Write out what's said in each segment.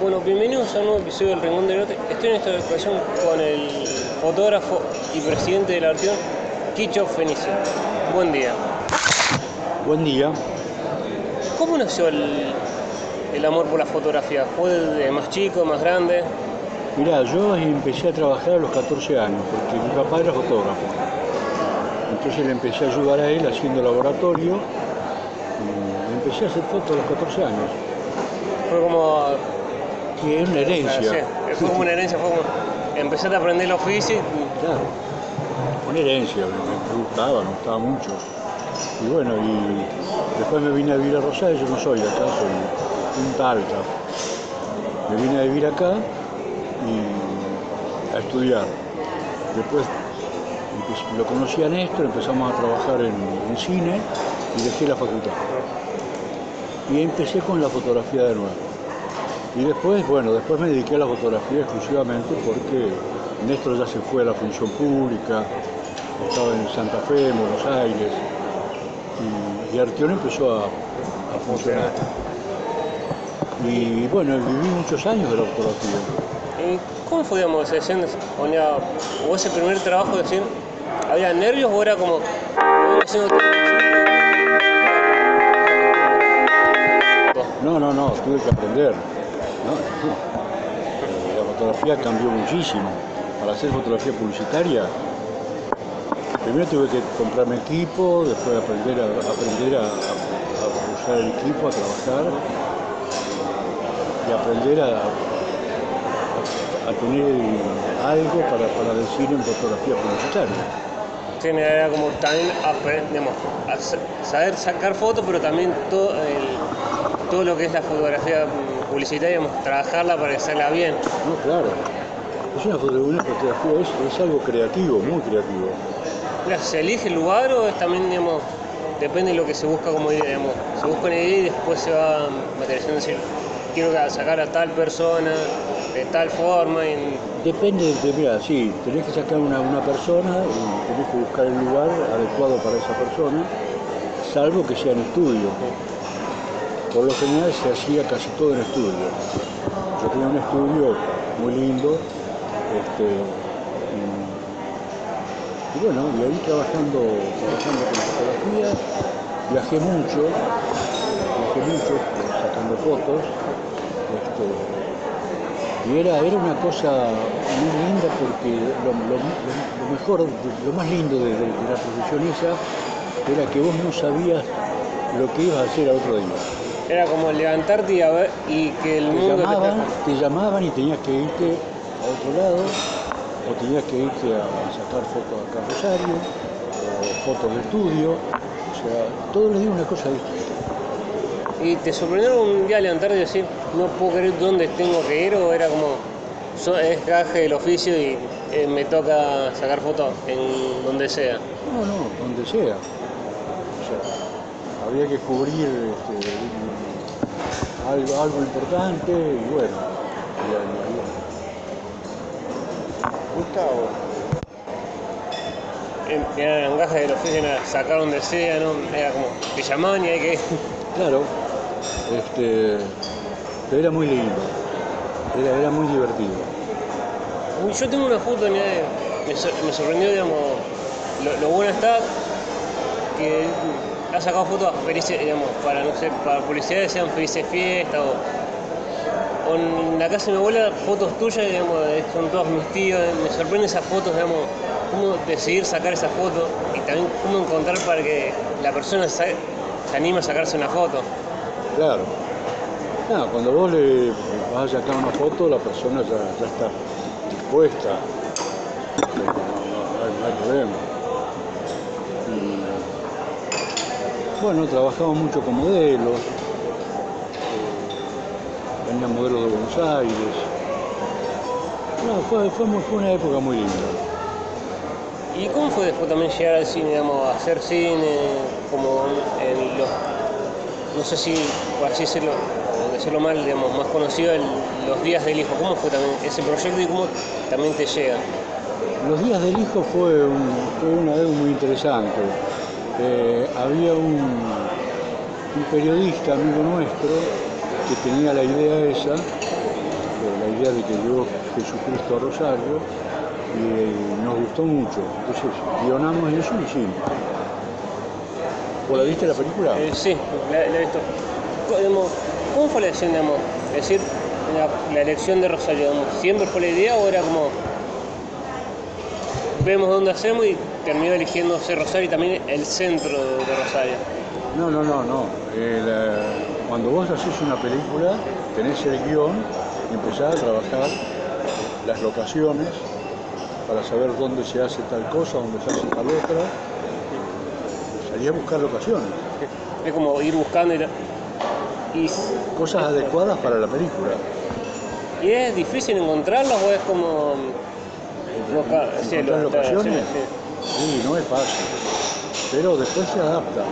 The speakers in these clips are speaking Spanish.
Bueno, bienvenidos a un nuevo episodio del Rincón del Norte. Estoy en esta ocasión con el fotógrafo y presidente de la Arteón, Kicho Fenicio. Buen día. Buen día. ¿Cómo nació el, el amor por la fotografía? ¿Fue de más chico, más grande? Mirá, yo empecé a trabajar a los 14 años, porque mi papá era fotógrafo. Entonces le empecé a ayudar a él haciendo laboratorio. Y empecé a hacer fotos a los 14 años, Fue como... que es una herencia. sí, fue como una herencia, fue como... Empezaste a aprender el oficio y... Claro, una herencia, me, me gustaba, me gustaba mucho. Y bueno, y después me vine a vivir a Rosario, yo no soy de acá, soy Punta Alta. Me vine a vivir acá y a estudiar. Después lo conocí a Néstor, empezamos a trabajar en, en cine y dejé la facultad. Y empecé con la fotografía de nuevo. Y después, bueno, después me dediqué a la fotografía exclusivamente porque Néstor ya se fue a la función pública, estaba en Santa Fe, en Buenos Aires, y, y Arteón empezó a, a funcionar. Y bueno, viví muchos años de la fotografía. ¿Y cómo fue, digamos, o ese primer trabajo, decían, ¿había nervios o era como... "Vengo haciendo todo No, no, no, tuve que aprender. Eh, La fotografía cambió muchísimo. Para hacer fotografía publicitaria, primero tuve que comprarme equipo, después aprender a, aprender a, a- usar el equipo, a trabajar y aprender a, a- tener algo para, para decir en fotografía publicitaria. Sí, era como también apre- digamos, a sa- saber sacar fotos, pero también todo, el- todo lo que es la fotografía mm, publicitaria, trabajarla para que salga bien. No, claro. Es una, foto- una fotografía, es, es algo creativo, muy creativo. ¿Se elige el lugar o es también, digamos, depende de lo que se busca como idea, digamos, se busca una idea y después se va materializando, decir, quiero sacar a tal persona de tal forma Depende de, mira, sí, tenés que sacar una, una persona y tenés que buscar el lugar adecuado para esa persona, salvo que sea en estudio. Por lo general se hacía casi todo en estudio. Yo tenía un estudio muy lindo, este, y, bueno, y ahí trabajando, trabajando con fotografía, viajé mucho, viajé mucho eh, sacando fotos. este, y era, era una cosa muy linda porque lo, mejor, lo más lindo de, la profesión esa era que vos no sabías lo que ibas a hacer al otro día. Era como levantarte y, a ver, y que el Te mundo te llamaban, está- te llamaban y tenías que irte a otro lado, o tenías que irte a sacar fotos acá a Rosario, o fotos de estudio, o sea, todos los días una cosa distinta. ¿Y te sorprendió un día levantarte y decir, no puedo creer dónde tengo que ir? ¿O era como, so- es gaje del oficio y eh, me toca sacar fotos en donde sea? No, no, donde sea. O sea, había que cubrir este, un- algo, algo importante y bueno. Gustavo. Eran gajes del oficio, sacar donde sea, ¿no? Era como, llamaban y hay que... claro, este, pero era muy lindo, era, era muy divertido. Yo tengo una foto, mirá, me, sor- me sorprendió, digamos, lo, lo bueno está que ha sacado fotos felices, digamos, para, no sé, para publicidad sean felices fiestas o, en la casa de mi abuela, fotos tuyas, digamos, son todos mis tíos, me sorprende esas fotos, digamos, cómo decidir sacar esas fotos y también cómo encontrar para que la persona se, anime a sacarse una foto. Claro. Cuando vos le vas a sacar una foto, la persona ya, está dispuesta. No, no- no hay problema. Bueno, trabajamos mucho con modelos. eh, venían modelos de Buenos Aires. No, fue, fue, muy- fue una época muy linda. ¿Y cómo fue después también llegar al cine, digamos, a hacer cine, como en los, no sé si, por así decirlo, o decirlo mal, digamos, más conocido, el- los días del hijo? ¿Cómo fue también ese proyecto y cómo también te llega? Los días del hijo fue, un- fue una vez muy interesante. Eh, había un, un periodista amigo nuestro que tenía la idea esa la idea de que llegó Jesucristo a Rosario y eh, nos gustó mucho. Entonces, guionamos eso y hicimos. ¿Vos la viste la película? Eh, sí, la, la he visto. ¿Cómo fue la elección, digamos? Es decir, la, la elección de Rosario, digamos, ¿siempre fue la idea o era como vemos dónde hacemos y terminó eligiéndose Rosario y también el centro de, Rosario? No, no, no, no. El, eh, cuando vos haces una película, tenés el guion y empezás a trabajar las locaciones para saber dónde se hace tal cosa, dónde se hace tal otra. Salí a buscar locaciones, Es como ir buscando y, la- y, cosas adecuadas para la película. y es difícil encontrarlas o es como loca- sí, ¿Encontrar lo- locaciones? sí, Sí, no es fácil, pero después se adapta.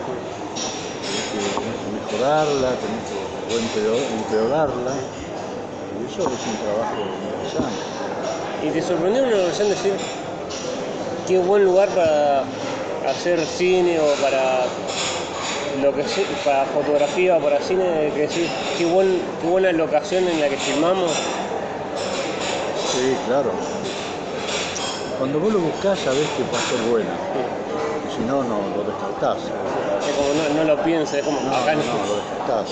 Tenés que, mejorarla, tenés que empeorarla, y eso es un trabajo interesante. sí. ¿Y te sorprendió una ocasión decir qué buen lugar para hacer cine o para lo que sea, para fotografía o para cine, que decir qué, buen, qué buena locación en la que filmamos? Sí, claro. Cuando vos lo buscás sabés que va a ser buena, y si no, no lo descartás. Es como no, no lo pienses, es como No, acá no, no. lo descartás.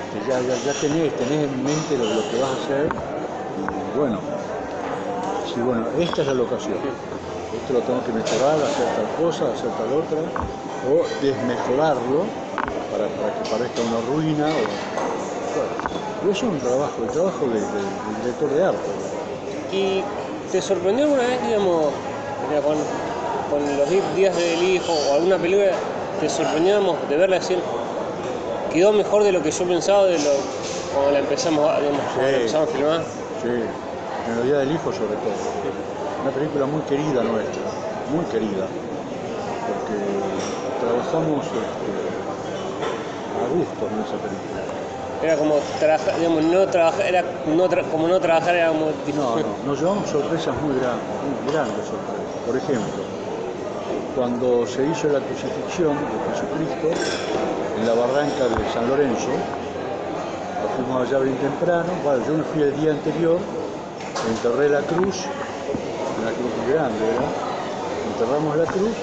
Este, ya, ya, ya tenés, tenés en mente lo, lo que vas a hacer, y bueno, sí, bueno, esta es la locación. Esto lo tengo que mejorar, hacer tal cosa, hacer tal otra, o desmejorarlo para, para que parezca una ruina. O, bueno, y eso es un trabajo, el trabajo de- de- del director de arte. ¿Y te sorprendió alguna vez, digamos, con, con los días del hijo o alguna película, te sorprendió digamos, de verla decir, quedó mejor de lo que yo pensaba de lo cuando la empezamos, a- digamos, cuando la empezamos a filmar? Sí, en el Día del Hijo sobre todo. Una película muy querida nuestra, muy querida, porque trabajamos este, a gusto en esa película. Era como trabajar, digamos, no trabajar, era como no trabajar era como No, no, nos llevamos sorpresas muy grandes, muy grandes sorpresas. Por ejemplo, cuando se hizo la crucifixión de Jesucristo en la barranca de San Lorenzo, nos fuimos allá bien temprano, bueno, yo me fui el día anterior, enterré la cruz, una cruz muy grande, ¿verdad? Enterramos la cruz,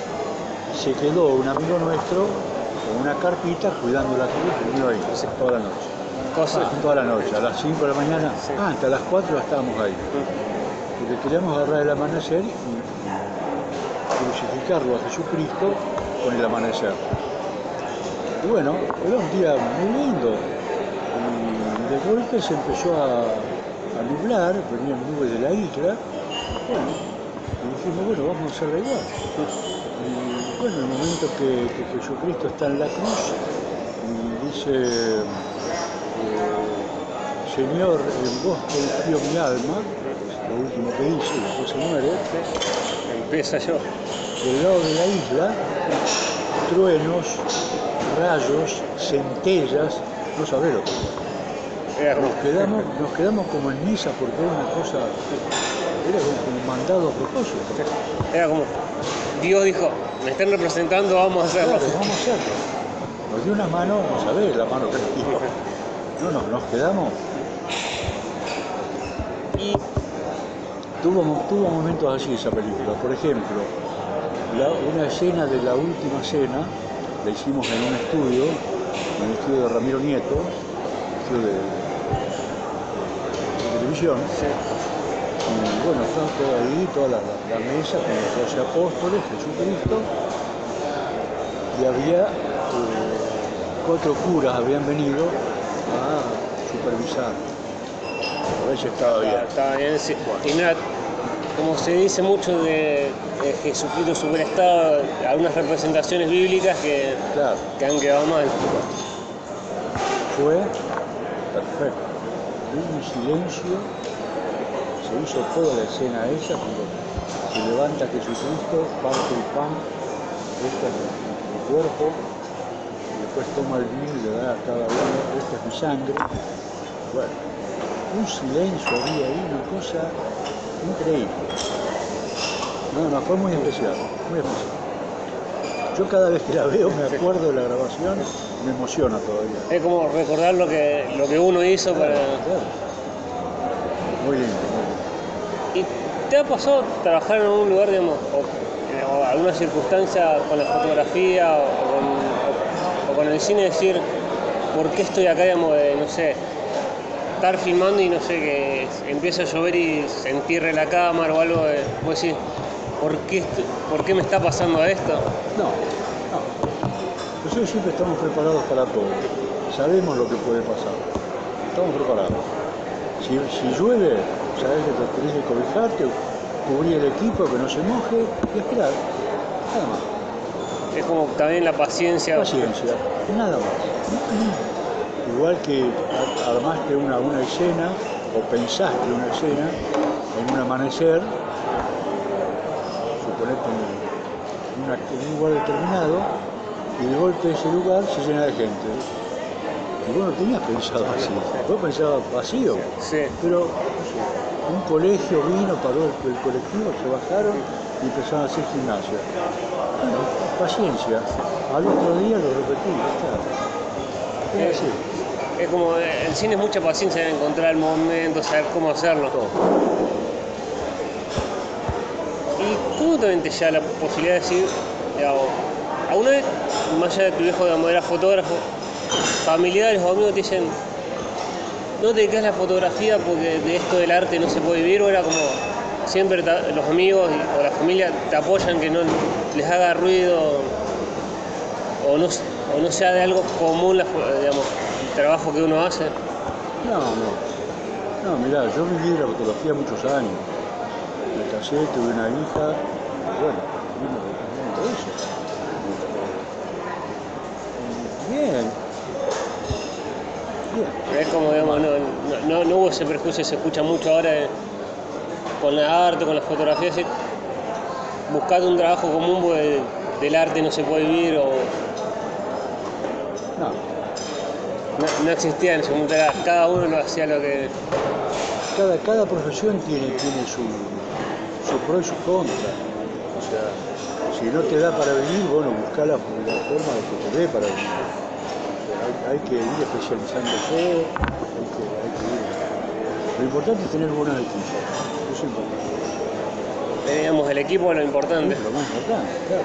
se quedó un amigo nuestro con una carpita cuidando la cruz y vino ahí toda la noche. Cosas. Toda la noche, a las 5 de la mañana, Sí. ah, hasta las 4 ya estábamos ahí. Porque queríamos agarrar el amanecer y, crucificarlo a Jesucristo con el amanecer. Y bueno, era un día muy lindo. Y de golpe se empezó a, a nublar, venían nubes de la isla. Bueno, y dijimos, bueno, vamos a hacerla igual. Y bueno, el momento que, que Jesucristo está en la cruz y dice, Señor, en vos confío mi alma, lo último que dice, y después se muere, Empieza yo. del lado de la isla, truenos, rayos, centellas, no sabés lo que fue. Nos quedamos, nos quedamos como en misa porque era una cosa, era como un mandado a propósito. era como, Dios dijo, me están representando, vamos a hacerlo. Claro, vamos a hacerlo. Nos dio una mano, no sabés la mano que nos dio. No, no, nos quedamos. Tuvo, mo- tuvo momentos así esa película. Por ejemplo, la- una escena de la última cena la hicimos en un estudio, en el estudio de Ramiro Nieto, estudio de, de televisión. sí, Y bueno, estaban todos ahí, toda la mesa con los doce apóstoles, Jesucristo, y había eh, cuatro curas habían venido a supervisar. A ver si estaba bien. estaba bien. sí. Y mira, como se dice mucho de, de Jesucristo superestado, algunas representaciones bíblicas que, Claro, que han quedado mal. fue perfecto. Hubo un silencio, se hizo toda la escena esa cuando se levanta Jesucristo, parte el pan, este es mi cuerpo, y después toma el vino y le da a cada uno, esta es mi sangre. Bueno, un silencio había ahí, una cosa increíble. No, no, fue muy especial, muy especial. Yo cada vez que la veo me acuerdo de la grabación, me emociona todavía. Es como recordar lo que, lo que uno hizo para... Claro. muy lindo. ¿Y te ha pasado trabajar en algún lugar, digamos, o, o alguna circunstancia con la fotografía o con, o- o con el cine, decir, ¿por qué estoy acá, digamos, de, no sé, estar filmando y no sé, que empieza a llover y se entierre la cámara o algo, de, vos decís, ¿por qué, ¿por qué me está pasando esto? No, no. Nosotros siempre estamos preparados para todo. Sabemos lo que puede pasar. Estamos preparados. Si, si llueve, sabes que te tenés que cobijarte, cubrir el equipo, que no se moje y esperar. Nada más. Es como también la paciencia. Paciencia, nada más. Igual que armaste una, una escena o pensaste una escena en un amanecer, suponete en, una- en un lugar determinado, y de golpe ese lugar se llena de gente. Y vos no tenías pensado así, vos pensabas vacío, Sí. pero un colegio vino, paró el, el colectivo, se bajaron y empezaron a hacer gimnasia. Bueno, paciencia, al otro día lo repetí, está. Es así. Es como, el cine es mucha paciencia de encontrar el momento, saber cómo hacerlo. ¿Y cómo también te llega la posibilidad de decir, digamos, alguna vez, más allá de tu viejo digamos, era fotógrafo, familiares o amigos te dicen, no te dedicas a la fotografía porque de esto del arte no se puede vivir, o era como siempre los amigos o la familia te apoyan que no les haga ruido o no, o no sea de algo común la digamos, trabajo que uno hace? No, no. No, mirá, yo viví de la fotografía muchos años. Me casé, tuve una hija, y bueno, vino vino todo eso. Bien. Bien. Es como, digamos, no, no, hubo ese prejuicio, se escucha mucho ahora eh, con la arte, con la fotografía, decir, buscando un trabajo común porque del arte no se puede vivir o No, no, no existía en ese momento, era- cada uno lo hacía lo que... cada, cada profesión tiene, tiene su, su pro y su contra. O sea, si no te da para venir, bueno, busca la, la forma de que te dé para venir. Hay, hay que ir especializándose, hay que, hay que ir. Lo importante es tener buenos equipos. Eso es importante. digamos, el equipo lo importante. Es lo más importante, claro.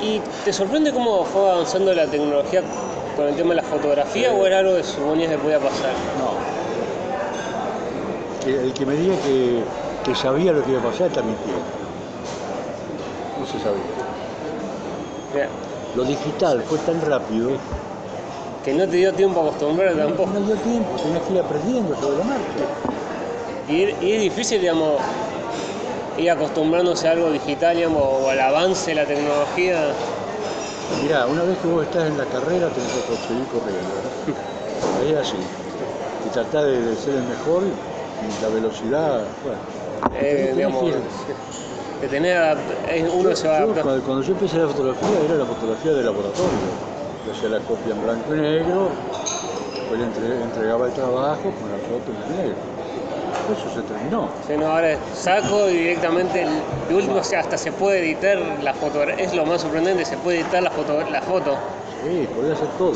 ¿Y te sorprende cómo fue avanzando la tecnología con el tema de la fotografía o era algo que suponías que podía pasar? No. El que me diga que, que sabía lo que iba a pasar está mintiendo. No se sabía. Lo digital fue tan rápido Que no te dio tiempo a acostumbrar tampoco. No dio tiempo, tenías que ir aprendiendo sobre la marcha. Y, es- y es difícil, digamos, ir acostumbrándose a algo digital, digamos, o al avance de la tecnología. Mirá, una vez que vos estás en la carrera tenés que seguir corriendo. es así. Y tratás de, de ser el mejor y la velocidad, bueno. Eh, que digamos, de tener uno se va Yo, cuando, cuando yo empecé la fotografía era la fotografía de laboratorio. Yo hacía la copia en blanco y negro, después le entre- entregaba el trabajo con la foto en negro. Eso se terminó. Sí, no, ahora saco y directamente, el- de último, o sea, hasta se puede editar la foto. Es lo más sorprendente, se puede editar la foto. La foto. Sí, podía hacer todo.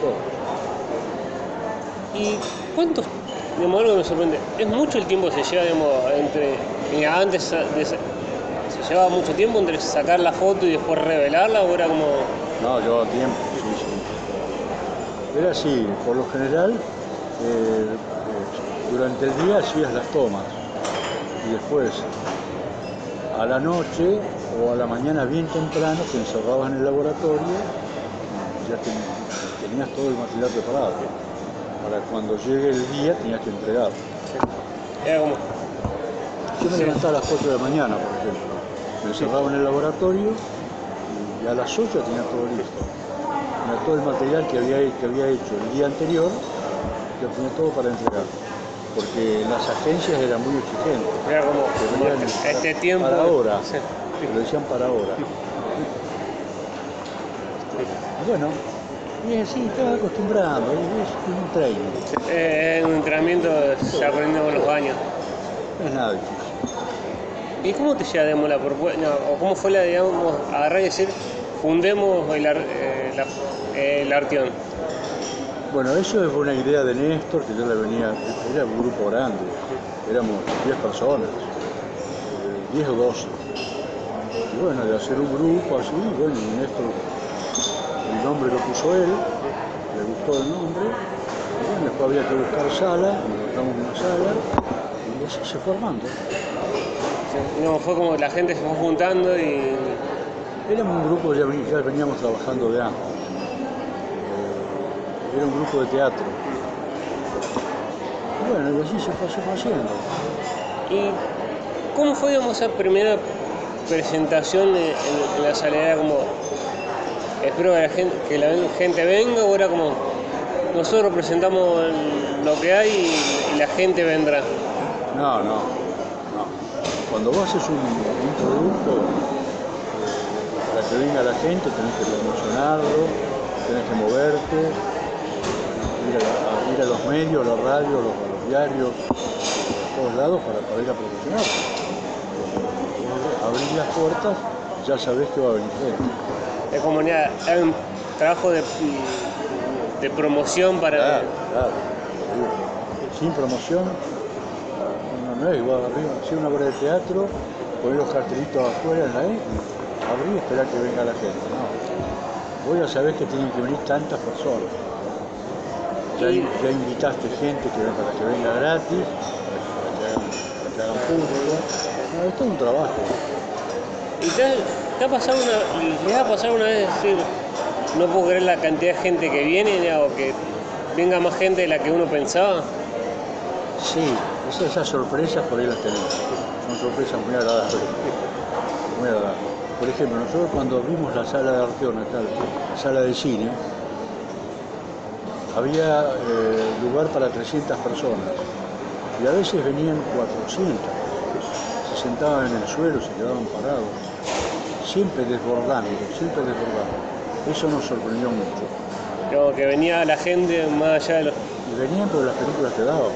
todo. ¿Y cuántos, digamos, algo que me sorprende, es mucho el tiempo que se lleva, digamos, entre, mira, antes de- se llevaba mucho tiempo entre sacar la foto y después revelarla o era como, No, llevaba tiempo, sí, sí. Era así, por lo general, eh, durante el día hacías las tomas y después a la noche o a la mañana bien temprano te encerrabas en el laboratorio y ya ten- tenías todo el material preparado. Para cuando llegue el día tenías que como, Yo me levantaba a las 4 de la mañana, por ejemplo. Me encerraba en el laboratorio y a las 8 tenía todo listo. Tenía todo el material que había, que había hecho el día anterior, lo tenía todo para entregar. Porque las agencias eran muy exigentes. era como, este, tiempo. Para ahora. Sí. Lo decían para ahora. Bueno, y así, estaba acostumbrando, es, un training, Eh, Es un entrenamiento se aprende con los años. no es nada difícil. ¿Y cómo te llega digamos, la propuesta, no, o cómo fue la, digamos, agarrar y decir, fundemos el, eh, la- el Arteón? Bueno, eso es una idea de Néstor que yo le venía, era un grupo grande, éramos 10 personas, eh, 10 o 12. Y bueno, de hacer un grupo así, bueno, Néstor, el nombre lo puso él, le gustó el nombre, y bueno, después había que buscar sala, encontramos una sala, y así se fue armando. No, fue como la gente se fue juntando y Éramos un grupo, ya, ya veníamos trabajando de antes. Era un grupo de teatro. Y bueno, y así se fue haciendo. ¿Y cómo fue digamos, esa primera presentación en, la salera? Como, espero que la, gente, que la ven- gente venga o era como, nosotros presentamos lo que hay y, y la gente vendrá. No, no, no. Cuando vos haces un, un producto, eh, para que venga la gente tenés que promocionarlo, tenés que moverte, ir a, ir los medios, a la radio, a los, a los diarios, a todos lados para, para ir a promocionar. Abrir las puertas, ya sabés que va a venir gente. Es como hay un trabajo de, de promoción para... Claro, claro. Sin promoción, no, no es igual arriba. Si una obra de teatro, poner los cartelitos afuera en la E, abrir y esperar que venga la gente. No. Vos ya sabés que tienen que venir tantas personas. Ya, invitaste gente que venga, para que venga gratis, para que hagan, para que hagan público. No, esto es un trabajo. ¿Y te, te ha pasado una, les ha pasado una vez decir, no puedo creer la cantidad de gente que viene o que venga más gente de la que uno pensaba? Sí, esas, esas sorpresas por ahí las tenemos. Son sorpresas muy agradables. Muy agradables. Por ejemplo, nosotros cuando abrimos la sala de la sala de cine, había eh, lugar para 300 personas y a veces venían 400. Se sentaban en el suelo, se quedaban parados, siempre desbordando, siempre desbordando. Eso nos sorprendió mucho. Como que venía la gente más allá de los... Y venían porque las películas te daban.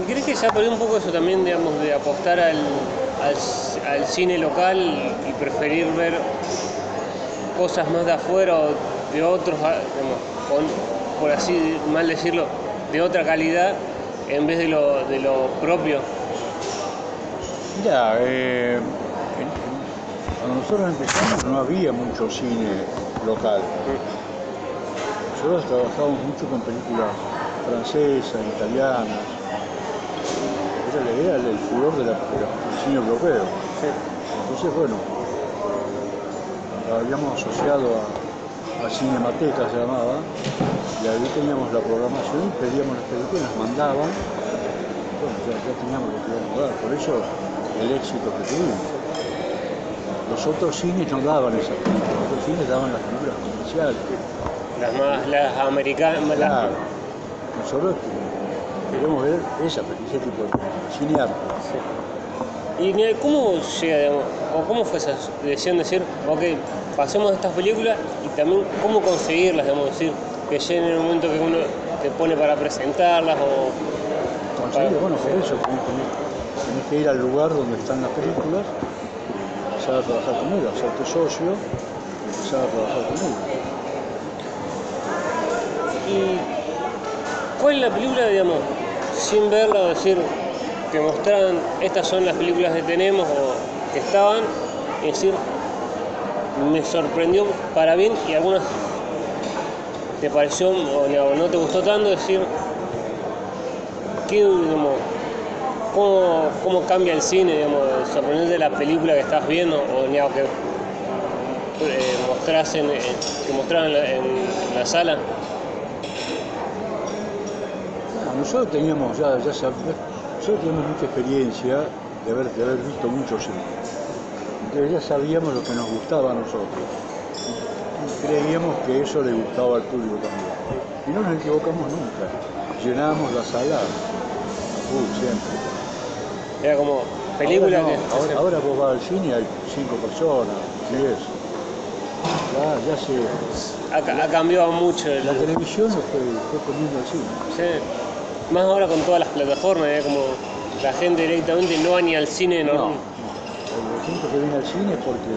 ¿Y ¿Crees que se ha perdido un poco eso también, digamos, de apostar al, al, al cine local y preferir ver cosas más de afuera o de otros, ah, digamos, con- por así mal decirlo, de otra calidad en vez de lo, de lo propio? Mira, eh, cuando nosotros empezamos no había mucho cine local. Nosotros trabajábamos mucho con películas francesas, italianas. Era, la- era el furor de la- del cine europeo. Entonces, bueno, lo habíamos asociado a, a Cinemateca, se llamaba, y ahí teníamos la programación, pedíamos las películas, mandaban, bueno, ya, ya teníamos lo que íbamos a dar, por eso el éxito que tuvimos. Los otros cines no daban esas películas, los otros cines daban las películas comerciales. Las más, las americanas, las- Claro, nosotros queremos ver esa, ese tipo de películas, cine arte. ¿Y mira, cómo llega, digamos, o cómo fue esa decisión de decir, ok, pasemos estas películas y también cómo conseguirlas, digamos, decir, que lleguen en el momento que uno te pone para presentarlas o... Conseguir, bueno, por eso tenés, que ir al lugar donde están las películas, empezar a trabajar con ellos, hacerte socio empezar a trabajar con ellos. ¿Y cuál es la película, digamos, sin verla o decir, que mostraran, estas son las películas que tenemos o que estaban, y decir, me sorprendió para bien y algunas te pareció o no, te gustó tanto, decir, ¿qué, digamos, cómo, cómo cambia el cine, digamos, sorprenderte de la película que estás viendo o, digamos, que eh, mostrás en- que mostraban en la- sala? Nosotros teníamos ya, ya nosotros teníamos mucha experiencia de haber, de haber visto mucho cine. Entonces ya sabíamos lo que nos gustaba a nosotros. Y creíamos que eso le gustaba al público también. Y no nos equivocamos nunca. Llenábamos la sala siempre. Era como película ahora, que... no, ahora, ahora vos vas al cine y hay cinco personas, diez. Ya, ya se. ha, ha cambiado mucho. el- La televisión lo fue, fue poniendo al cine. sí. Más ahora con todas las plataformas, ¿eh? como la gente directamente no va ni al cine, no. No, que viene al cine es porque,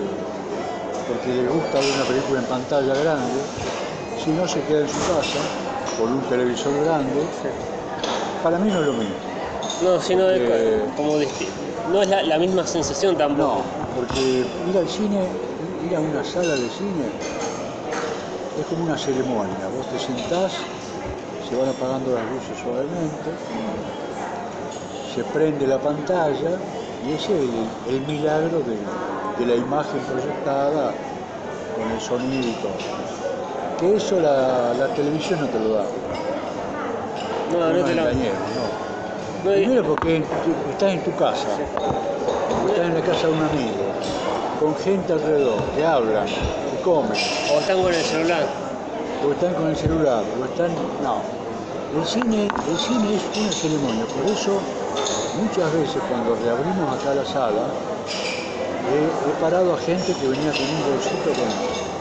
porque le gusta ver una película en pantalla grande. Si no, se queda en su casa con un televisor grande, para mí no es lo mismo. No, sino Porque- como disti- no es la, la misma sensación No, tampoco. porque ir al cine, ir a una sala de cine, es como una ceremonia. Vos te sentás, se van apagando las luces suavemente, se prende la pantalla y ese es el, el milagro de, de la imagen proyectada con el sonido y todo. Que eso la, la televisión no te lo da. No, no, te la. engañemos, no. Primero porque estás en tu casa, estás en la casa de un amigo, con gente alrededor, que hablan, que comen, o están con el celular. o están con el celular, o están... No, el cine, el cine es una ceremonia, por eso muchas veces cuando reabrimos acá la sala, he, he parado a gente que venía con un bolsito con,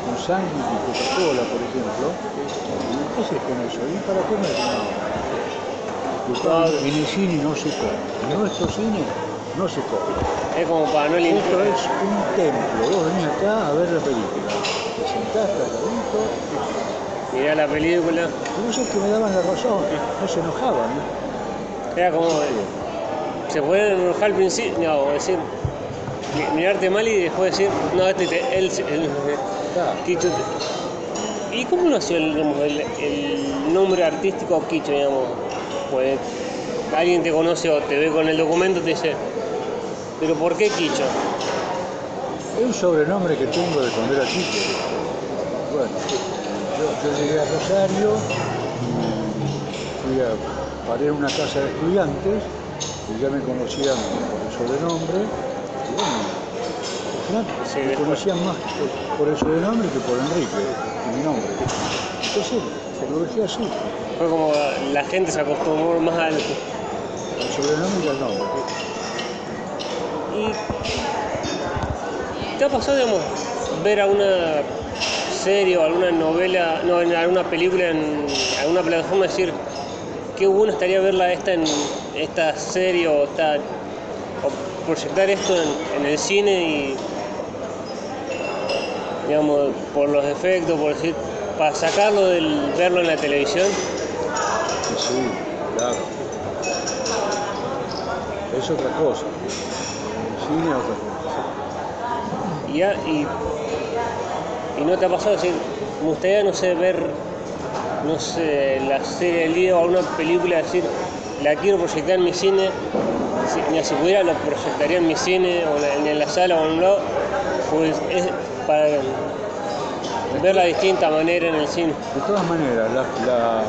con sándwich y Coca-Cola, por ejemplo, ¿qué haces con eso? ¿Y para comer? No. En el cine no se come, en nuestro cine no se come. Es como para no Esto limpiar. es un templo, vos venís acá a ver la película, te sentás calladito, Mirá la película. y vos es que me daban la razón, no se enojaban. ¿eh? Era como. Se pueden enojar al principio, no, decir. mi- Mirarte mal y después decir, no, este te, él, ¿Y cómo nació el, nombre artístico Quicho, digamos? Pues alguien te conoce o te ve con el documento y te dice, ¿pero por qué Quicho? Es un sobrenombre que tengo de cuando era chico. Bueno, yo, llegué a Rosario, fui a, paré en una casa de estudiantes y ya me conocían por el sobrenombre. Y bueno, al final me conocían más por, por el sobrenombre que por Enrique, que mi nombre. Entonces lo dejé así, Fue como la gente se acostumbró más al... el sobrenombre y el nombre. ¿Y te ha pasado, digamos, ver alguna serie o alguna novela, no, en alguna película en alguna plataforma decir, qué bueno estaría verla esta en esta serie o, esta, o proyectar esto en, en el cine y, digamos, por los efectos, por decir, para sacarlo del verlo en la televisión? Sí, claro. Es otra cosa. El cine es otra cosa. Y, ya- y, y no te ha pasado decir, me gustaría, no sé, ver, no sé, la serie del día o alguna película, decir, la quiero proyectar en mi cine, si, mira, si pudiera lo proyectaría en mi cine o en, la sala o en un lado, pues es para verla de distinta manera en el cine. De todas maneras, la, la-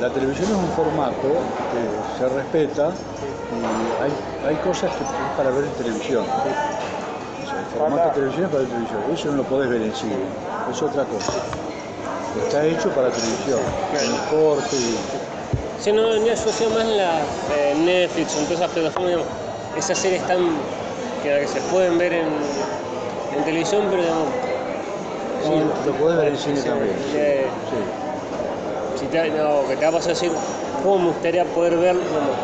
la televisión es un formato que se respeta y hay, hay cosas que es para ver en televisión. O sea, el formato de televisión es para ver televisión. Eso no lo podés ver en cine, es otra cosa. Está hecho para televisión, con corte y Si no, yo asocio más la eh, Netflix o en todas esas plataformas, digamos, esas series tan que, que se pueden ver en, en televisión, pero digamos, Sí, lo podés ver en cine Sí, también. sí, eh, sí. si te, no, que te va a pasar decir, ¿cómo me gustaría poder ver, digamos,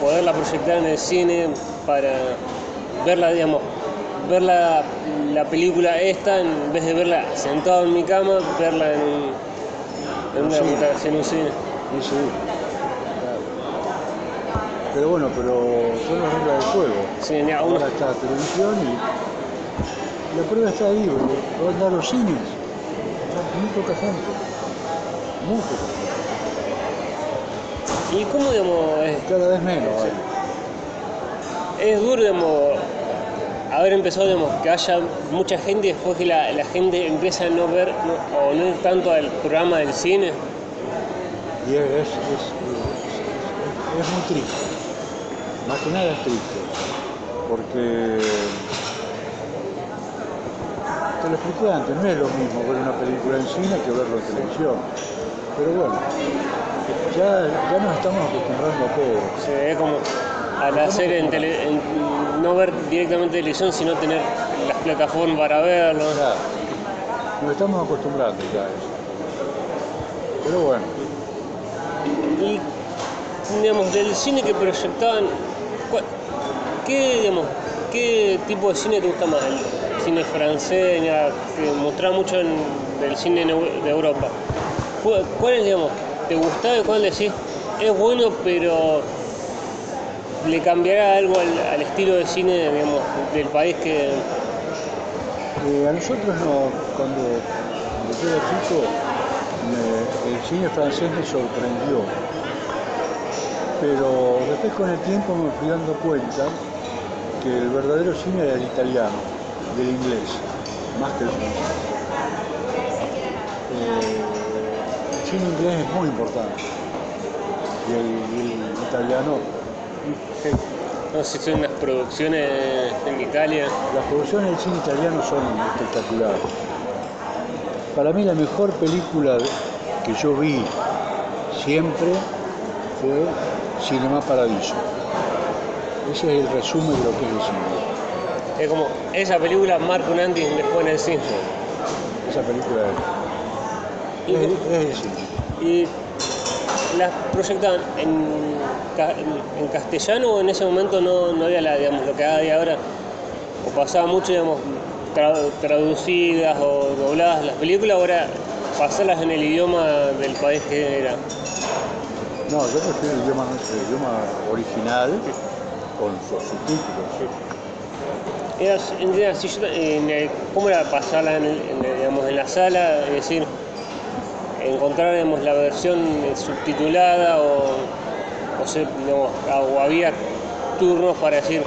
poderla proyectar en el cine para verla, digamos, ver la, la película esta en vez de verla sentado en mi cama, verla en, en una en un cine? Sí. Pero bueno, pero son las reglas del juego. Sí, ni a uno- Ahora está la televisión y la prueba está ahí, boludo. van a dar los cines. Muy poca gente. Muy poca gente. ¿Y cómo, digamos, es, Cada vez menos. hay. es duro, digamos, haber empezado, digamos, que haya mucha gente y después que la, la gente empieza a no ver no- o no ir tanto al programa del cine? Y es, es, es, es- es muy triste. Más que nada es triste. Porque te lo expliqué antes, no es lo mismo ver una película en cine que verlo en televisión. Pero bueno, ya, ya nos estamos acostumbrando a todo. Se ve como al hacer en, tele- en no ver directamente televisión, sino tener las plataformas para verlo. Claro, nos estamos acostumbrando ya a eso. Pero bueno, Y, digamos, del cine que proyectaban, ¿cuál- ¿qué, tipo de cine te gusta más? ¿El cine francés, ya, que mostraba mucho del cine de Europa? ¿Cuál, es, digamos, te gustaba y cuál decís es bueno, pero le cambiará algo al, estilo de cine, del país que... Eh, a nosotros no, cuando, cuando yo era chico, el cine francés me sorprendió. Pero después con el tiempo me fui dando cuenta que el verdadero cine era el italiano, del inglés, más que el francés. Eh, el cine inglés es muy importante. Y el, y el italiano, No sé si son unas producciones en Italia. las producciones del cine italiano son espectaculares. Para mí la mejor película que yo vi siempre fue Cinema Paradiso. Ese es el resumen de lo que es el cine. Es como, esa película marca un antes y un después en el cine. Esa película es, es, es el cine. ¿Y las proyectaban en, en- en castellano o en ese momento no, no había la, digamos, lo que hay ahora? ¿O pasaba mucho, digamos, tra- traducidas o dobladas las películas? ¿O era pasarlas en el idioma del país que era? No, yo prefiero el idioma, el idioma original con sus subtítulos. Era, era así, yo- en el- ¿Cómo era pasarla en, digamos, en la sala? Es decir, encontrar digamos, la versión subtitulada o, o, se- digamos, o había turnos para decir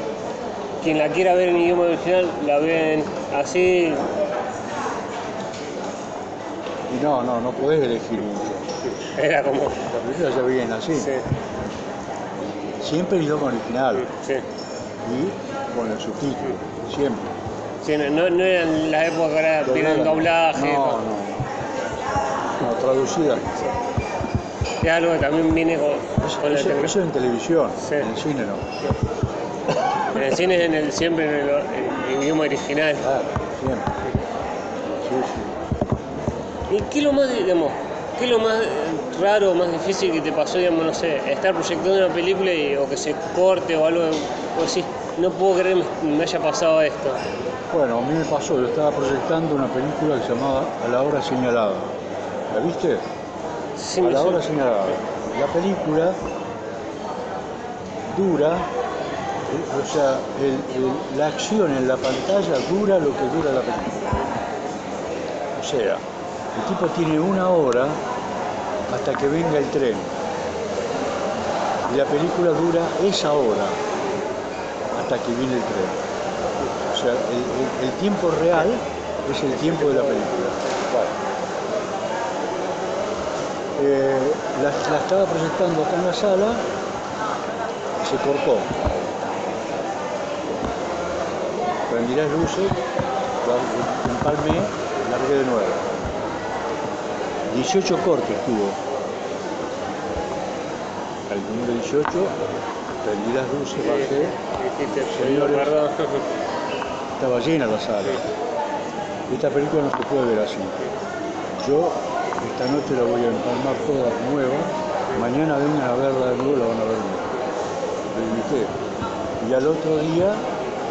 quien la quiera ver en idioma original la ven así. Y no, no, no podés elegir mucho. Era como. La película ya viene así. Sí, Siempre el idioma original sí. y con el subtítulo. Siempre. Sí, no, no eran las épocas que ahora vienen doblaje. No, ¿no? no. No, traducida. Es algo que también viene con, Eso, con la eso- en televisión, Sí. en el cine no. En el cine es en el, siempre en el, en el idioma original. Claro, siempre. Sí, sí. ¿Y qué es lo más, digamos, qué es lo más raro o más difícil que te pasó, digamos, no sé, estar proyectando una película y, o que se corte o algo, o decís, no puedo creer que me haya pasado esto? Bueno, a mí me pasó, yo estaba proyectando una película que se llamaba A la hora señalada. ¿La viste? Sí, a me la hora señalada. La película dura, eh, o sea, el- el- la acción en la pantalla dura lo que dura la película. O sea, el tipo tiene una hora hasta que venga el tren. Y la película dura esa hora hasta que viene el tren. O sea, el, tiempo real es el tiempo de la película. Eh, la, estaba proyectando acá en la sala se cortó. Prendí las luces, la- empalmé, largué de nuevo. 18 cortes tuvo. Al número 18, prendí las luces, bajé, Señores. estaba llena la sala. Esta película no se puede ver así. Yo esta noche la voy a empalmar toda nueva. Mañana vengan a verla de nuevo, la van a ver. Y al otro día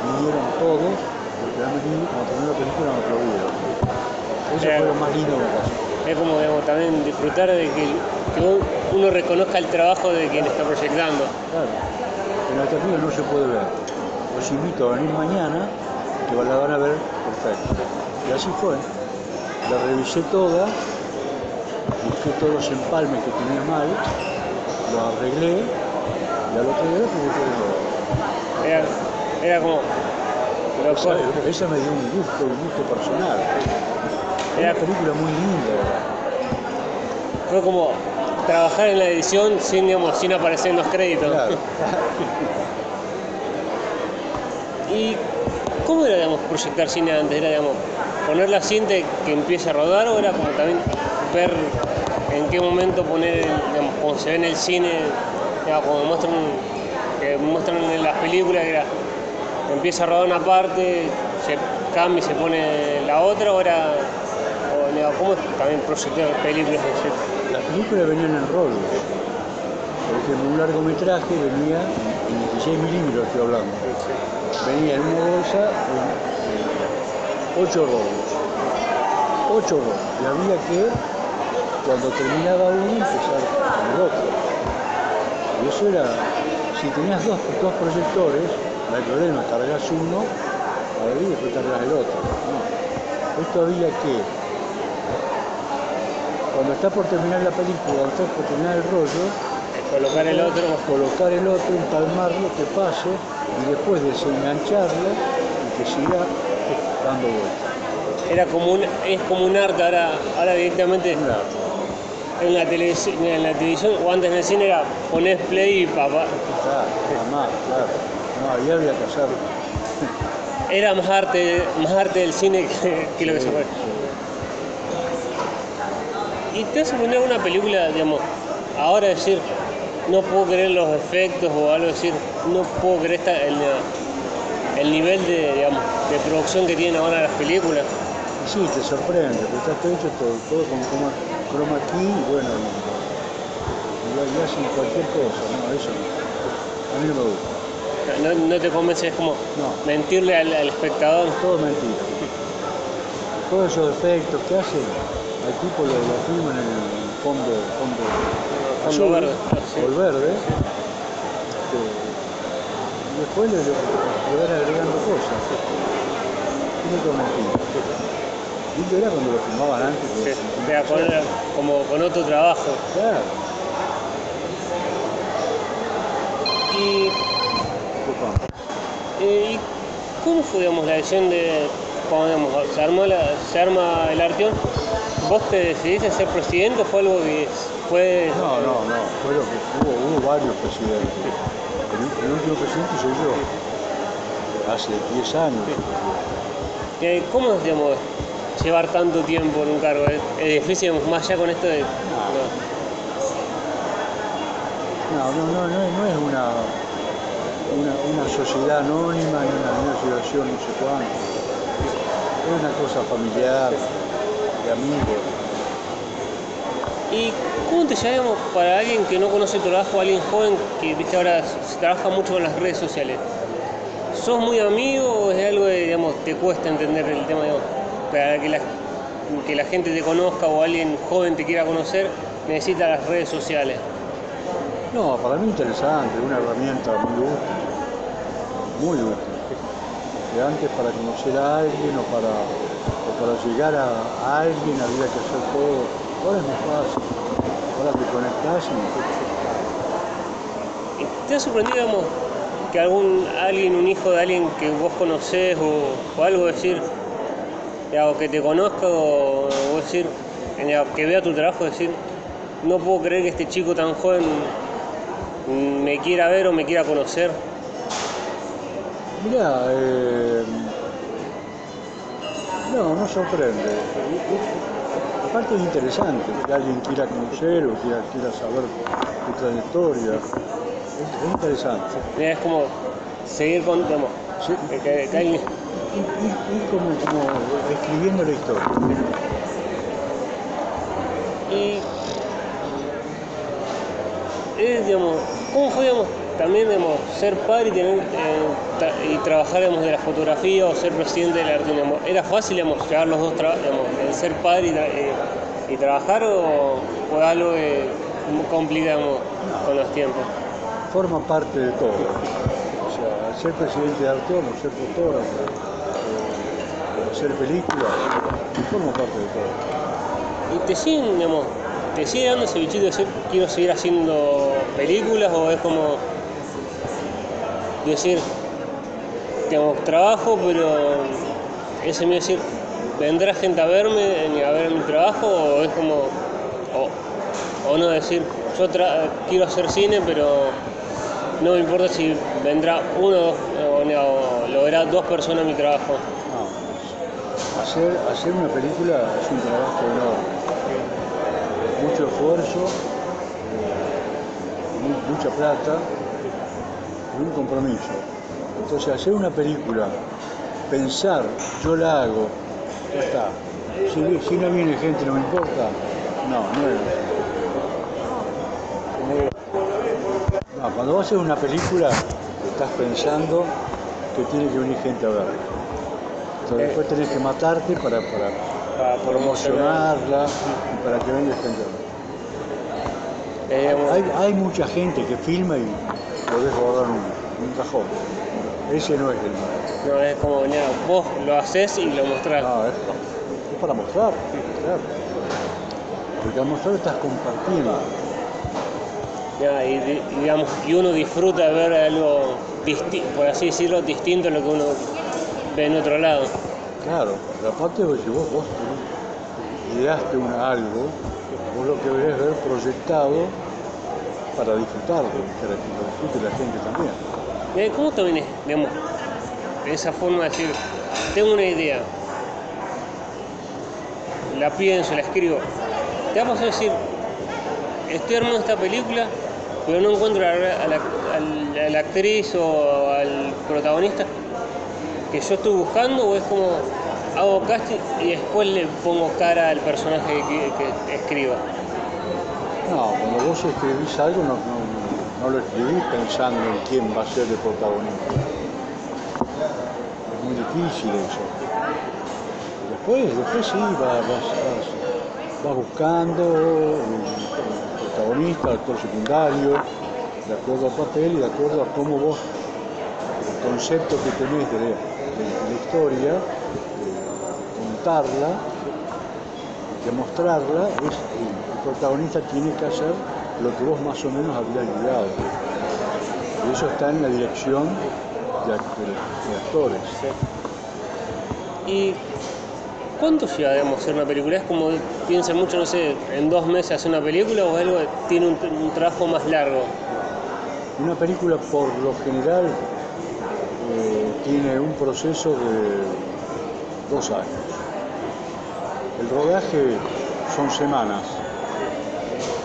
vinieron todos, porque han venido, cuando terminó la película me aplaudieron. Eso fue lo más lindo que pasó. Es como, digamos, también disfrutar de que, que uno reconozca el trabajo de quien está proyectando. Claro. En esta película no se puede ver. Los invito a venir mañana, que la van a ver perfecto. Y así fue. La revisé toda, busqué todos los empalmes que tenía mal, los arreglé y al otro día la nuevo. Era, era como. lo esa me dio un gusto, un gusto personal. Era- Una película muy linda. Fue como trabajar en la edición sin, digamos, sin aparecer en los créditos. Claro. ¿Y cómo era, digamos, proyectar cine antes? ¿Era, digamos, poner la cinta que empiece a rodar o era como también ver en qué momento poner, digamos, cuando se ve en el cine, digamos, cuando muestran, que muestran en las películas, que era, empieza a rodar una parte, se cambia y se pone la otra, o era, ¿cómo también proyectar películas? Decir, Las películas venían en rolos. Por ejemplo, un largometraje venía en 16 milímetros, estoy hablando. Venía en una bolsa en, en ocho rollos. Ocho rollos. Y había que cuando terminaba uno empezar el otro. Y eso era, si tenías dos, dos proyectores, no hay problema, cargas uno, ahí y después cargas el otro. Esto había que, cuando está por terminar la película, está por terminar el rollo, Colocar el otro. colocar el otro, empalmarlo, que pase, y después desengancharlo y que siga dando vueltas. Era como un, es como un arte ahora, ahora directamente Un arte. en la, televisión, en la televisión o antes en el cine era poner play y papá. Claro, claro. No, ahí había que hacer. Era más arte, más arte del cine que, que lo que se puede. ¿Y te hace poner una película, digamos, ahora decir, no puedo creer los efectos o algo decir, no puedo creer esta- el, el nivel de, digamos, de producción que tienen ahora las películas? Sí, te sorprende, porque está todo hecho todo, todo con chroma, chroma key y bueno, y, y hacen cualquier cosa, no, eso no. A mí no me gusta, No, no te convence, es como No. mentirle al, al espectador. todo mentira. Todos esos efectos que hacen, al tipo lo, lo filman en el fondo, fondo Fondo verde, o el verde, este, y después le, le, van agregando cosas. Tiene todo mentira. Lindo era cuando lo filmaban antes. Sí, que- con- como con otro trabajo. Claro. Y, eh, ¿y cómo fue digamos, la decisión de cuando digamos, se, armó la- se arma el Arteón? ¿Vos te decidiste a ser presidente o fue algo que fue... No, no, no. Fue lo que hubo, hubo varios presidentes. El, el último presidente soy yo. Hace 10 años. que- ¿Cómo digamos, llevar tanto tiempo en un cargo? Es, difícil, más allá con esto de... No, no, no, no, es- no es una, una, una sociedad anónima ni una, una asociación no sé cuánto. Es una cosa familiar, de amigos. ¿Y cómo te llamamos para alguien que no conoce tu trabajo, alguien joven que viste ahora se trabaja mucho con las redes sociales? ¿Sos muy amigo o es algo que digamos, te cuesta entender el tema? Digamos, para que la, que la gente te conozca o alguien joven te quiera conocer, necesita las redes sociales. No, para mí interesante, una herramienta muy útil, muy útil. Que antes para conocer a alguien o para, o para llegar a, a alguien había que hacer todo. Ahora es más fácil. Ahora te conectás y ¿Y ¿Te ha sorprendido digamos, que algún alguien, un hijo de alguien que vos conocés o, o algo decir, digamos, que te conozca o, o decir, digamos, que vea tu trabajo, decir, no puedo creer que este chico tan joven me quiera ver o me quiera conocer? Mirá, eh, no, no sorprende. Aparte es interesante que alguien quiera conocer o quiera, quiera saber tu trayectoria. Es, es interesante. Es como seguir con, digamos, Sí. que, que- como, como escribiendo la historia. Y, es, digamos, ¿cómo fue, digamos, también, digamos, ser padre y, tener, eh, tra- y trabajar, digamos, de la fotografía o ser presidente de la arte? ¿Era fácil, digamos, llevar los dos, digamos, el ser padre y, tra- eh, y trabajar o fue algo eh, No. con los tiempos? Forma parte de todo. O sea, ser presidente de Arteón, o ser fotógrafo, o hacer películas, forma parte de todo. ¿Y te siguen, digamos, te sigue dando ese bichito de decir quiero seguir haciendo películas o es como decir, digamos, trabajo, pero ese mío decir, vendrá gente a verme a ver mi trabajo o es como, o, no decir, yo quiero hacer cine, pero no me importa si vendrá uno o, no, dos personas mi trabajo. No, hacer, hacer una película es un trabajo enorme. Mucho esfuerzo, eh, mu- mucha plata un compromiso. Entonces hacer una película, pensar, yo la hago, ya está. Si, si no viene gente no me importa. No, no es. No, cuando vas a hacer una película, estás pensando que tiene que venir gente a verla. Entonces después tenés que matarte para, para Para promocionar. promocionarla y para que venga gente a verla. Eh, Hay, hay mucha gente que filma y podés guardar un, un cajón. Ese no es el mal. no, es como, mira, vos lo haces y lo mostrás. No, es, es para mostrar, claro. Porque al mostrar estás compartiendo. Ya, y, di- digamos, y uno disfruta de ver algo, por así decirlo, distinto a lo que uno ve en otro lado. Claro, la parte de que vos, vos ideaste un algo, vos lo que querés ver proyectado para disfrutarlo, para que lo disfrute la gente también. ¿Cómo te vienes, digamos, esa forma de decir, tengo una idea, la pienso, la escribo? ¿Te va a decir, estoy armando esta película, pero no encuentro a la actriz o al protagonista que yo estoy buscando o es como hago casting y después le pongo cara al personaje que, que escriba? No, cuando vos escribís algo no, no- lo escribís pensando en quién va a ser el protagonista. Es muy difícil eso. Después, después sí, vas, vas, buscando el protagonista, el actor secundario, de acuerdo al papel y de acuerdo a cómo vos, el concepto que tenés de, de la historia, contarla, de mostrarla, es, el protagonista tiene que hacer lo que vos más o menos habías ideado. Y eso está en la dirección de, act- de- de actores. ¿Y cuánto lleva, digamos, hacer una película? ¿Es como piensan mucho, no sé, en dos meses hacer una película o algo que tiene un, un trabajo más largo? Una película por lo general eh, tiene un proceso de dos años. Rodaje son semanas.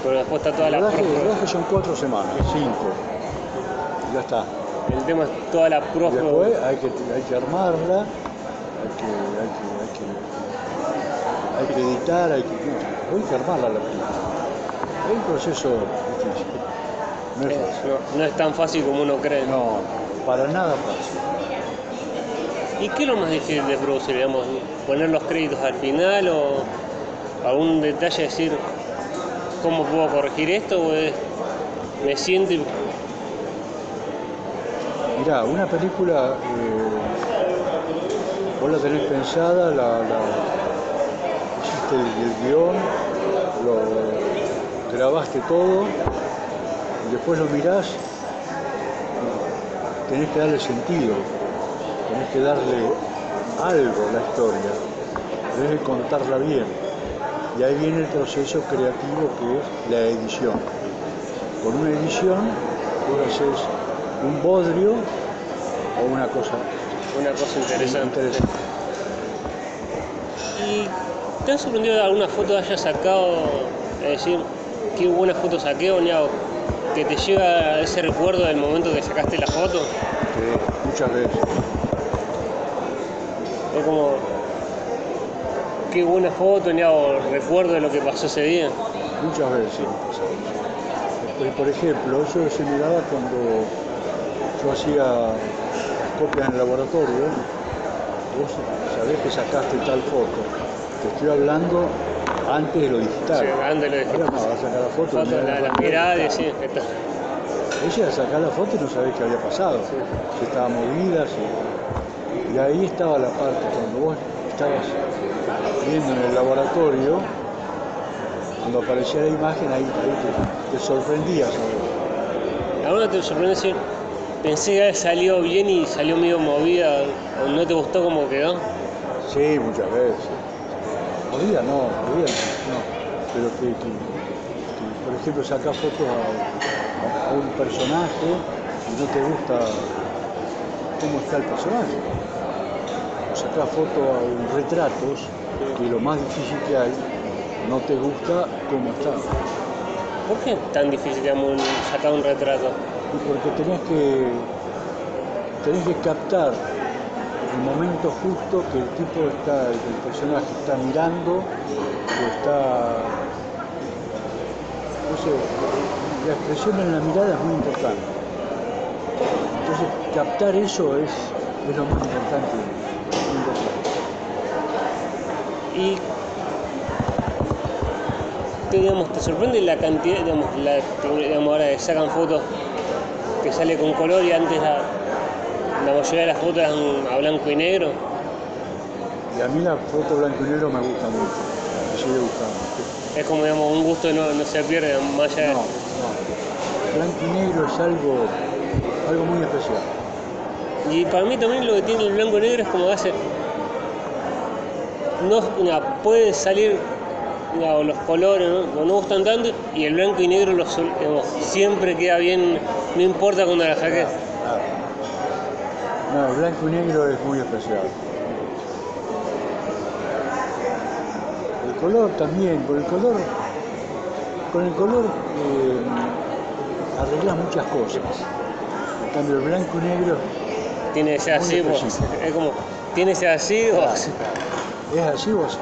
Pero después está toda El la rodaje, el rodaje son cuatro semanas, cinco. Y Ya está. El tema es toda la Y después hay que, hay que armarla, hay que, hay que, hay que, hay que editar, hay que, no, hay que armarla la película. Es un proceso difícil. No es fácil. No, no es tan fácil como uno cree. No, para nada fácil. ¿Y qué es lo más difícil de producir? Digamos, poner los créditos al final o algún detalle decir cómo puedo corregir esto me siento y Mirá, una película, eh, vos la tenés pensada, la, la- hiciste el, el guion, lo grabaste todo, y después lo mirás, tenés que darle sentido, tenés que darle algo a la historia, tenés que contarla bien. Y ahí viene el proceso creativo que es la edición. Con una edición vos haces un bodrio o una cosa una cosa interesante. interesante. ¿Y te han sorprendido de alguna foto que hayas sacado? Es decir, qué buena foto saqué o que te llega ese recuerdo del momento que sacaste la foto. Sí, muchas veces. Es como, qué buena foto, Niao, recuerdo de lo que pasó ese día. Muchas veces. Pues, por ejemplo, eso se miraba cuando yo hacía copias en el laboratorio. Vos sabés que sacaste tal foto. Te estoy hablando antes de lo digital. Sí, antes de lo digital. Ahora no, vas a sacar la foto. Foto, la, la mirada y decir, está. Ella a sacar la foto y no sabés qué había pasado. Si estaba movida, si... Y ahí estaba la parte, cuando vos estabas viendo en el laboratorio, cuando aparecía la imagen, ahí, ahí te, te sorprendías. ¿Alguna te sorprende decir, pensé que salió bien y salió medio movida, o no te gustó cómo quedó? Sí, muchas veces. Movida no, movida no. Pero que, que- que, por ejemplo, sacás fotos a, a- a un personaje y no te gusta cómo está el personaje. Sacás fotos a un retratos, que lo más difícil que hay, no te gusta cómo está. ¿Por qué es tan difícil sacar un retrato? Y porque tenés que, tenés que captar el momento justo que el tipo está, el personaje está mirando o está. No sé, la expresión en la mirada es muy importante. Entonces, captar eso es, es lo más importante. Y te, digamos, te sorprende la cantidad, digamos, la, digamos, ahora que sacan fotos que sale con color y antes la, la mayoría de las fotos eran a blanco y negro. Y a mí la foto blanco y negro me gusta mucho, me sigue gustando. Es como digamos, un gusto no, no se pierde más allá de- No, no. Blanco y negro es algo, algo muy especial. Y para mí también lo que tiene el blanco y negro es como hace. No, mira, puede salir los colores, ¿no? no gustan tanto, y el blanco y negro digamos, siempre queda bien, no importa cuando la saques. No, el blanco y negro es muy especial. El color también, con el color, con el color eh, arreglas muchas cosas. En cambio el blanco y negro Tiene Muy así, es como, tiene que ser así o. es así así.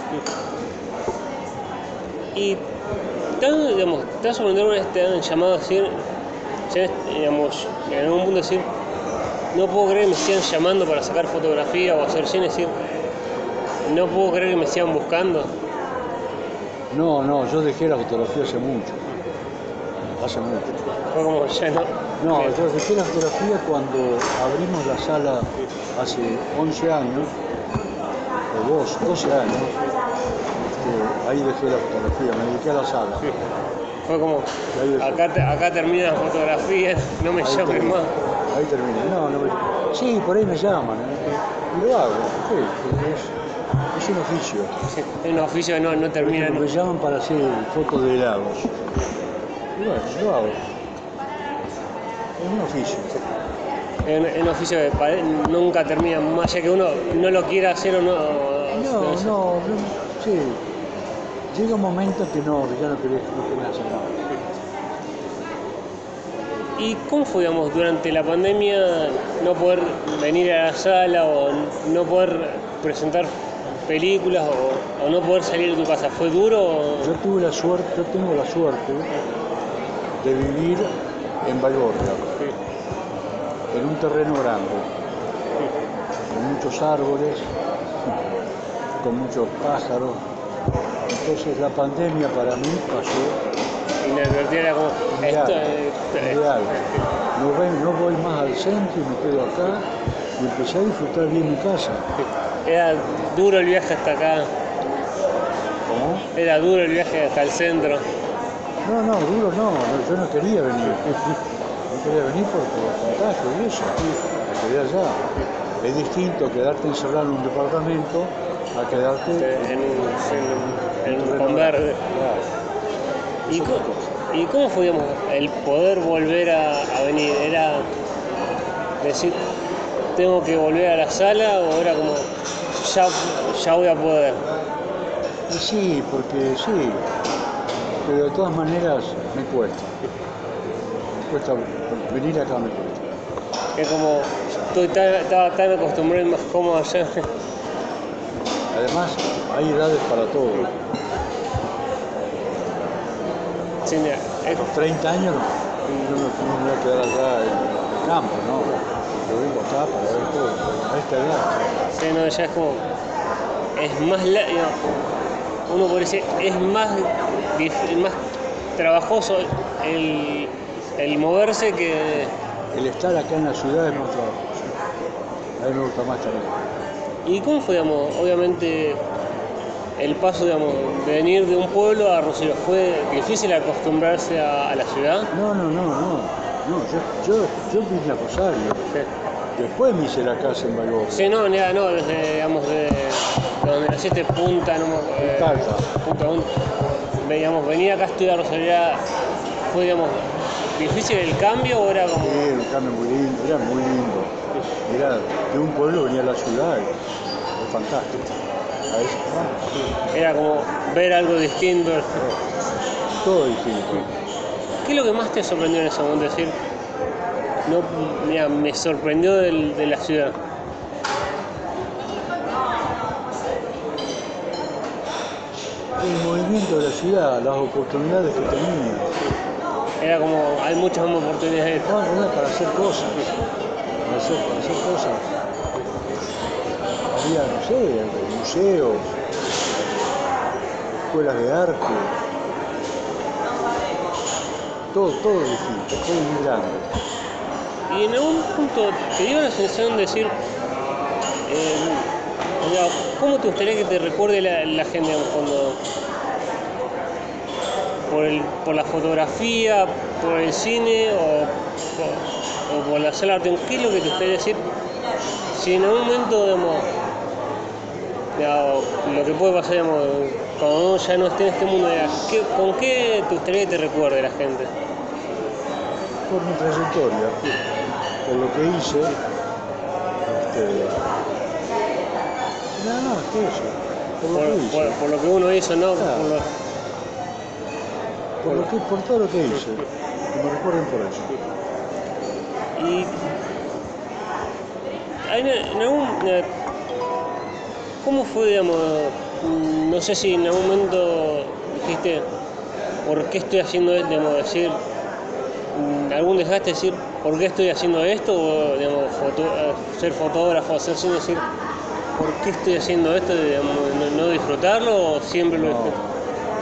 Y tan, digamos, una vez te han llamado a decir, digamos, en algún punto decir, no puedo creer que me sigan llamando para sacar fotografía o hacer cine, decir, no puedo creer que me sigan buscando. No, no, yo dejé la fotografía hace mucho. Hace mucho. Fue como ya no. No, yo dejé la fotografía cuando abrimos la sala hace 11 años, 12, 12 años. este, ahí dejé la fotografía, me dediqué a la sala. Fue como, acá, te- acá termina la fotografía, no me Ahí terminé. más. Ahí terminé. No, no me- Sí, por ahí me llaman. ¿eh? Y lo hago. sí, es, es un oficio. Sí, Es un oficio que no, no termina. Me llaman para hacer fotos de helados. Y bueno, lo hago. Es un oficio. Es un oficio que pare- nunca termina, más allá que uno no lo quiera hacer o no. No, no, no, sí. Llega un momento que no, que ya no querés, no querés hacer nada. ¿Y cómo fue, digamos, durante la pandemia no poder venir a la sala o no poder presentar películas o, o no poder salir de tu casa? ¿Fue duro? o- Yo tuve la suerte, yo tengo la suerte de vivir en Baigorria, en un terreno grande, con muchos árboles, con muchos pájaros. Entonces la pandemia para mí pasó Inadvertida era como, esto, eh, ideal. No, ven- no voy más al centro y me quedo acá y empecé a disfrutar bien mi casa. era duro el viaje hasta acá, ¿Cómo? era duro el viaje hasta el centro. No, no, duro no, yo no quería venir. No quería venir porque los contagios y eso. Me quedé allá. Es distinto quedarte encerrado en un departamento a quedarte en, en, en terreno Converde. Claro. ¿Y, cosa. ¿Y cómo fue digamos, el poder volver a, a venir? ¿Era decir, tengo que volver a la sala o era como, ya, ya voy a poder? Sí, porque sí, pero de todas maneras me cuesta. Me cuesta, venir acá me cuesta. Es como, estoy tan, estaba tan acostumbrado y más cómodo allá. Además, hay edades para todo. Sí, mira, los 30 años no, no me, no me voy a quedar allá en el campo, ¿no? Yo vengo acá para ver todo, a esta edad. sí, no, ya es como, es más, la- digamos, uno podría decir, es más, más trabajoso el, el moverse que... El estar acá en la ciudad es más trabajoso. A mí me gusta más también. ¿Y cómo fue, digamos, obviamente, el paso, digamos, de venir de un pueblo a Rosario? ¿Fue difícil acostumbrarse a, a la ciudad? No, no, no, no. No, yo, yo, yo vine a Rosario. Sí. Después me hice la casa en Baigorria. Sí, no, ni- no, desde, digamos, de, de donde naciste, Punta, no eh, Punta. Punta, Punta. Digamos, venir acá a estudiar Rosario fue, digamos, difícil el cambio o era como... Sí, un cambio muy lindo, era muy lindo. Era de un pueblo venía a la ciudad, es fantástico. A eso, ah, Era como ver algo distinto. todo distinto. ¿Qué es lo que más te sorprendió en ese momento? Decir, no, mira, me sorprendió del- de la ciudad. El movimiento de la ciudad, las oportunidades que tenía. Era como, hay muchas más oportunidades. No, era para hacer cosas. Para hacer, hacer cosas. Había, no sé, museos, escuelas de arte. todo, todo distinto, todo muy grande. Y en algún punto te dio la sensación de decir, eh, ¿cómo te gustaría que te recuerde la, la gente cuando por, el, por la fotografía, por el cine o- o por la sala de arte? ¿Qué es lo que te gustaría decir? Si en algún momento, digamos, o lo que puede pasar, digamos, cuando uno ya no esté en este mundo, ya, ¿qué- ¿con qué te gustaría que te recuerde la gente? Por mi trayectoria, por lo que hice, este, nada más que eso, por lo Por, que hice. por- por lo que uno hizo, ¿no? Claro. Por lo- Por, lo que, por todo lo que hice, que me recuerden por eso. Y en algún, ¿cómo fue, digamos, mm, no sé si en algún momento dijiste, ¿por qué estoy haciendo esto? Digamos, decir, mm, algún desgaste decir, ¿por qué estoy haciendo esto? O, digamos, eh, ser fotógrafo, hacer cine, decir, ¿por qué estoy haciendo esto? Digamos, no, disfrutarlo o siempre lo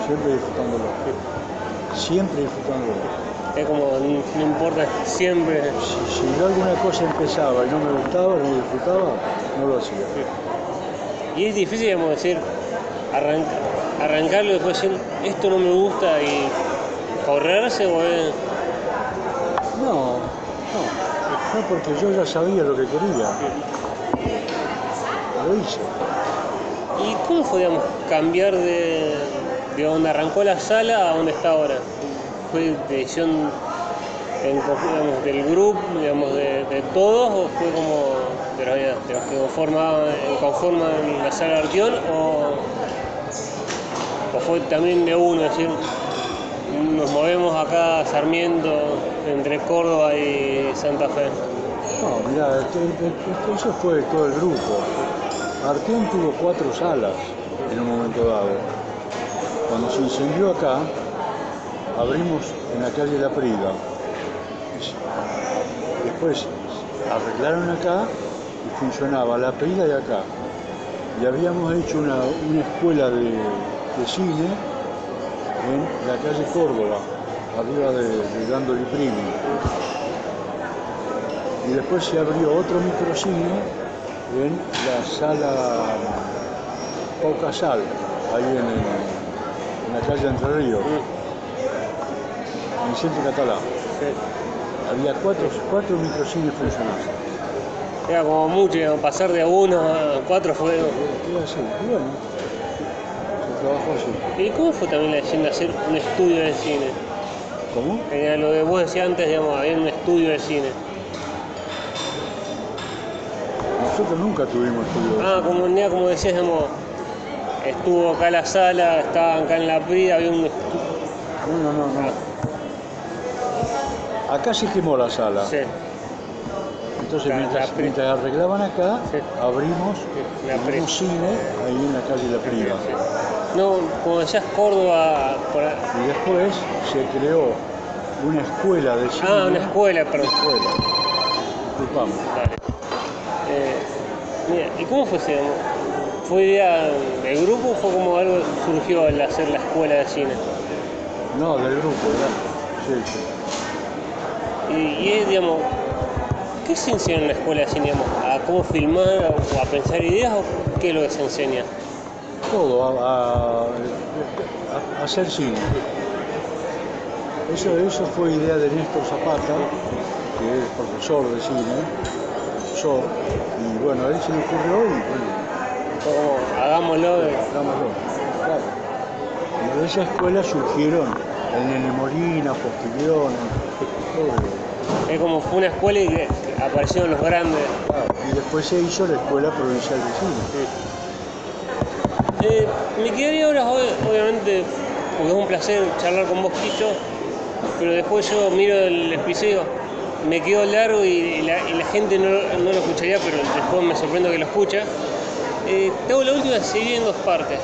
siempre disfrutándolo. Siempre disfrutándolo. Es como, no importa, siempre. Si, si yo alguna cosa empezaba y no me gustaba, no disfrutaba, no lo hacía. Y es difícil, digamos, decir, arranca- arrancarlo y después decir, esto no me gusta y correrse o es... No, no, no porque yo ya sabía lo que quería. Lo hice. ¿Y cómo fue, digamos, cambiar de, de donde arrancó la sala a donde está ahora? ¿Fue decisión del grupo, digamos, de, todos o fue como de los, de los que conforman la sala de Arteón o, o fue también de uno, es decir, nos movemos acá Sarmiento entre Córdoba y Santa Fe? No, mira, eso fue todo el grupo. Arteón tuvo cuatro salas en un momento dado. Cuando se incendió acá, abrimos en la calle La Prida. Después arreglaron acá y funcionaba La Prida y acá. Y habíamos hecho una, una escuela de, de cine en la calle Córdoba, arriba de, de Dándole Primi. Y después se abrió otro microcine en la sala Poca Sal, ahí en, la calle Entre Ríos, el centro catalán. Había cuatro, cuatro microcines funcionando. Era como mucho, digamos, pasar de uno a cuatro fue... Era así, bueno, se trabajó así. ¿Y cómo fue también la decisión de hacer un estudio de cine? ¿Cómo? Era lo que vos decías antes, digamos, había un estudio de cine. Nosotros nunca tuvimos estudio. de Ah, cine. como, mira, como decías, digamos, estuvo acá la sala, estaba acá en la prida, había un estudio. No, no, no, no. Acá se quemó la sala. Sí, Entonces, La- mientras, la mientras arreglaban acá, Sí. abrimos La un cine ahí en la calle La Priva. No, como decías, Córdoba. por Y después se creó una escuela de cine. Ah, una escuela, perdón. Escuela. Disculpame. Dale. Eh, mira, ¿y cómo fue ese? ¿Fue idea del grupo o fue como algo que surgió al hacer la escuela de cine? No, del grupo, ¿verdad? Sí, sí. Y, es, digamos, ¿qué se enseña en la escuela de cine? Digamos? ¿A cómo filmar o a pensar ideas o qué es lo que se enseña? Todo, a, a- hacer cine. Eso, eso fue idea de Néstor Zapata, que es profesor de cine, profesor, y bueno, a él se le ocurrió y bueno, Como, hagámoslo. de- hagámoslo. Claro. Y de esa escuela surgieron el Nene Molina, todo. Es como fue una escuela y aparecieron los grandes. Claro. Y después se hizo la Escuela Provincial de Cine. Eh, me quedaría ahora, ob- obviamente, porque es un placer charlar con vos, Quicho, pero después yo miro el episodio, me quedo largo y la, y la gente no, no lo escucharía, pero después me sorprendo que lo escucha. Eh, te hago la última, se divide en dos partes.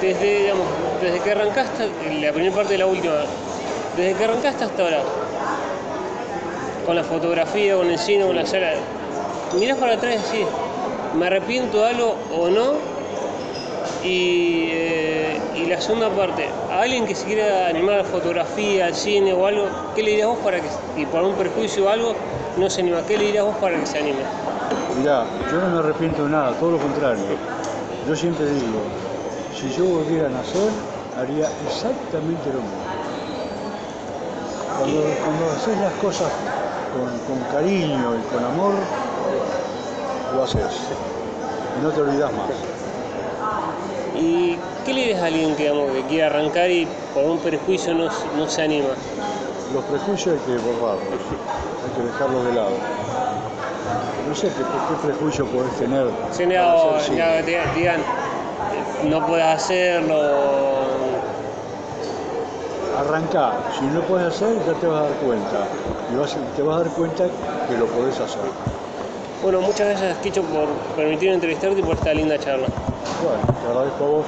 Desde, digamos, desde que arrancaste, la primera parte y la última, desde que arrancaste hasta ahora, con la fotografía, con el cine, con la sala, mirás para atrás y decís, ¿me arrepiento de algo o no? Y, eh, la segunda parte, a alguien que se quiera animar a fotografía, al cine o algo, ¿qué le dirías vos para que, y por un perjuicio o algo, no se anima? ¿Qué le dirías vos para que se anime? Mirá, yo no me arrepiento de nada, todo lo contrario. Yo siempre digo, si yo volviera a nacer, haría exactamente lo mismo. Cuando haces las cosas con, con cariño y con amor, lo haces. Y no te olvidas más. ¿Y qué le dirías a alguien que, digamos, que quiere arrancar y por un perjuicio no, no se anima? Los prejuicios hay que borrarlos, hay que dejarlos de lado. No sé qué, qué prejuicio podés tener. Para no, te digan, no puedes hacerlo, Arrancá, si no puedes hacer, ya te vas a dar cuenta. Y vas, te vas a dar cuenta que lo podés hacer. Bueno, muchas gracias, Kicho, por permitirme entrevistarte y por esta linda charla. Bueno, te agradezco a vos.